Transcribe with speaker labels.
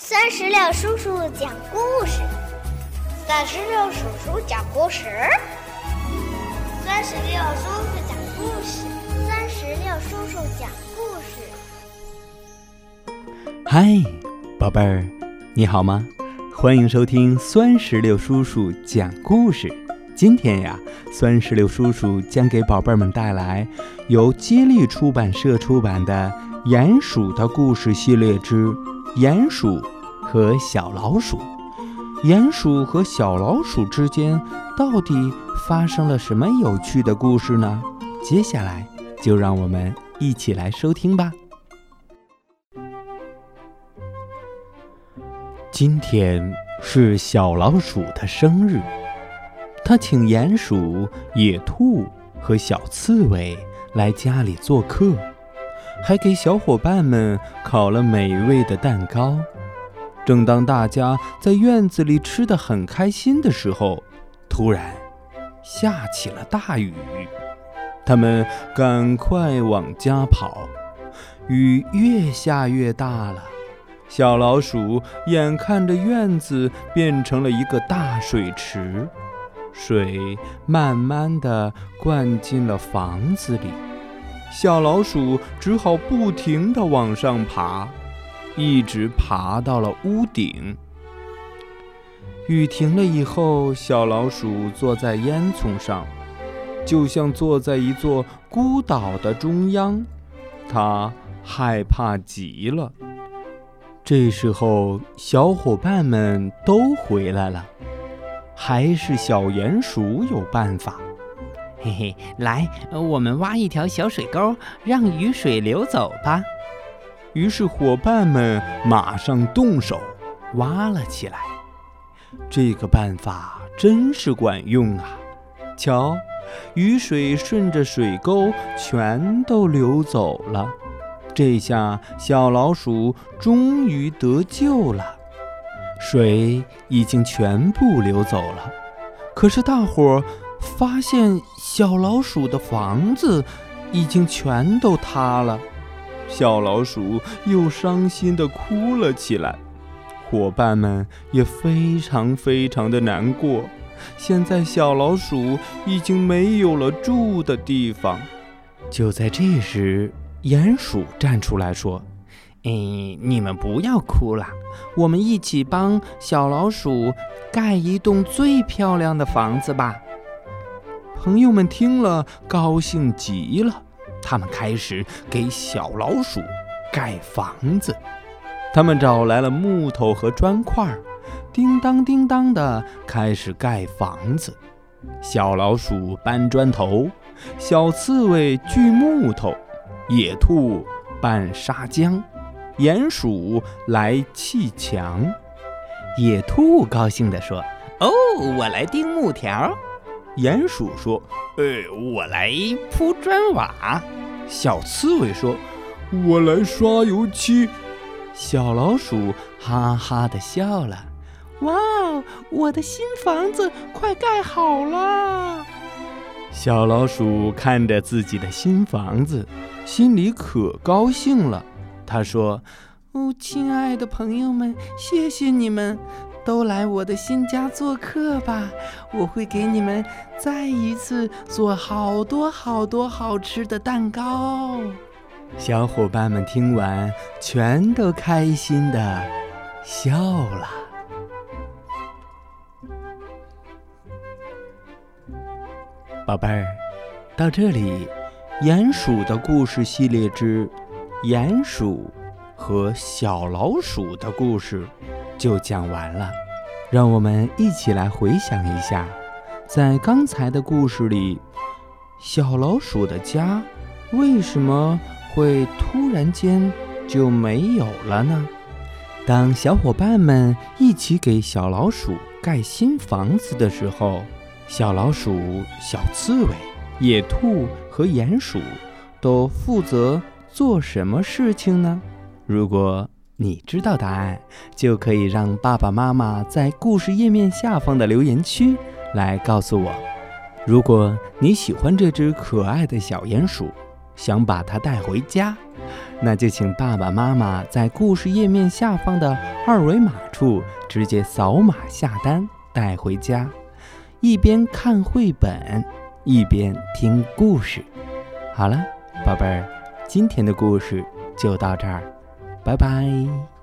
Speaker 1: 三十六叔叔讲故事，
Speaker 2: 三十六叔叔讲故事，
Speaker 1: 三十六叔叔讲故事，三十六叔叔讲故
Speaker 3: 事。嗨，宝贝儿，你好吗？欢迎收听酸石榴叔叔讲故事。今天呀，酸石榴叔叔将给宝贝们带来由接力出版社出版的《鼹鼠的故事系列之鼹鼠和小老鼠》。鼹鼠和小老鼠之间到底发生了什么有趣的故事呢？接下来就让我们一起来收听吧。今天是小老鼠的生日。他请鼹鼠、野兔和小刺猬来家里做客，还给小伙伴们烤了美味的蛋糕。正当大家在院子里吃得很开心的时候，突然下起了大雨。他们赶快往家跑，雨越下越大了。小老鼠眼看着院子变成了一个大水池。水慢慢地灌进了房子里，小老鼠只好不停地往上爬，一直爬到了屋顶。雨停了以后，小老鼠坐在烟囱上，就像坐在一座孤岛的中央，它害怕极了。这时候，小伙伴们都回来了。还是小鼹鼠有办法，
Speaker 4: 嘿嘿，来，我们挖一条小水沟，让雨水流走吧。
Speaker 3: 于是伙伴们马上动手挖了起来。这个办法真是管用啊！瞧，雨水顺着水沟全都流走了。这下小老鼠终于得救了。水已经全部流走了，可是大伙儿发现小老鼠的房子已经全都塌了，小老鼠又伤心地哭了起来，伙伴们也非常非常的难过。现在小老鼠已经没有了住的地方。就在这时，鼹鼠站出来说。
Speaker 4: 哎，你们不要哭了，我们一起帮小老鼠盖一栋最漂亮的房子吧。
Speaker 3: 朋友们听了，高兴极了，他们开始给小老鼠盖房子。他们找来了木头和砖块，叮当叮当的开始盖房子。小老鼠搬砖头，小刺猬锯木头，野兔拌砂浆。鼹鼠来砌墙，
Speaker 4: 野兔高兴地说：“哦，我来钉木条。”
Speaker 3: 鼹鼠说：“
Speaker 4: 呃，我来铺砖瓦。”
Speaker 3: 小刺猬说：“我来刷油漆。”小老鼠哈哈地笑了：“
Speaker 5: 哇，我的新房子快盖好了！”
Speaker 3: 小老鼠看着自己的新房子，心里可高兴了。他说：“
Speaker 5: 哦，亲爱的朋友们，谢谢你们，都来我的新家做客吧！我会给你们再一次做好多好多好吃的蛋糕。”
Speaker 3: 小伙伴们听完，全都开心的笑了。宝贝儿，到这里，鼹鼠的故事系列之。鼹鼠和小老鼠的故事就讲完了，让我们一起来回想一下，在刚才的故事里，小老鼠的家为什么会突然间就没有了呢？当小伙伴们一起给小老鼠盖新房子的时候，小老鼠、小刺猬、野兔和鼹鼠都负责。做什么事情呢？如果你知道答案，就可以让爸爸妈妈在故事页面下方的留言区来告诉我。如果你喜欢这只可爱的小鼹鼠，想把它带回家，那就请爸爸妈妈在故事页面下方的二维码处直接扫码下单带回家，一边看绘本，一边听故事。好了，宝贝儿，今天的故事就到这儿，拜拜。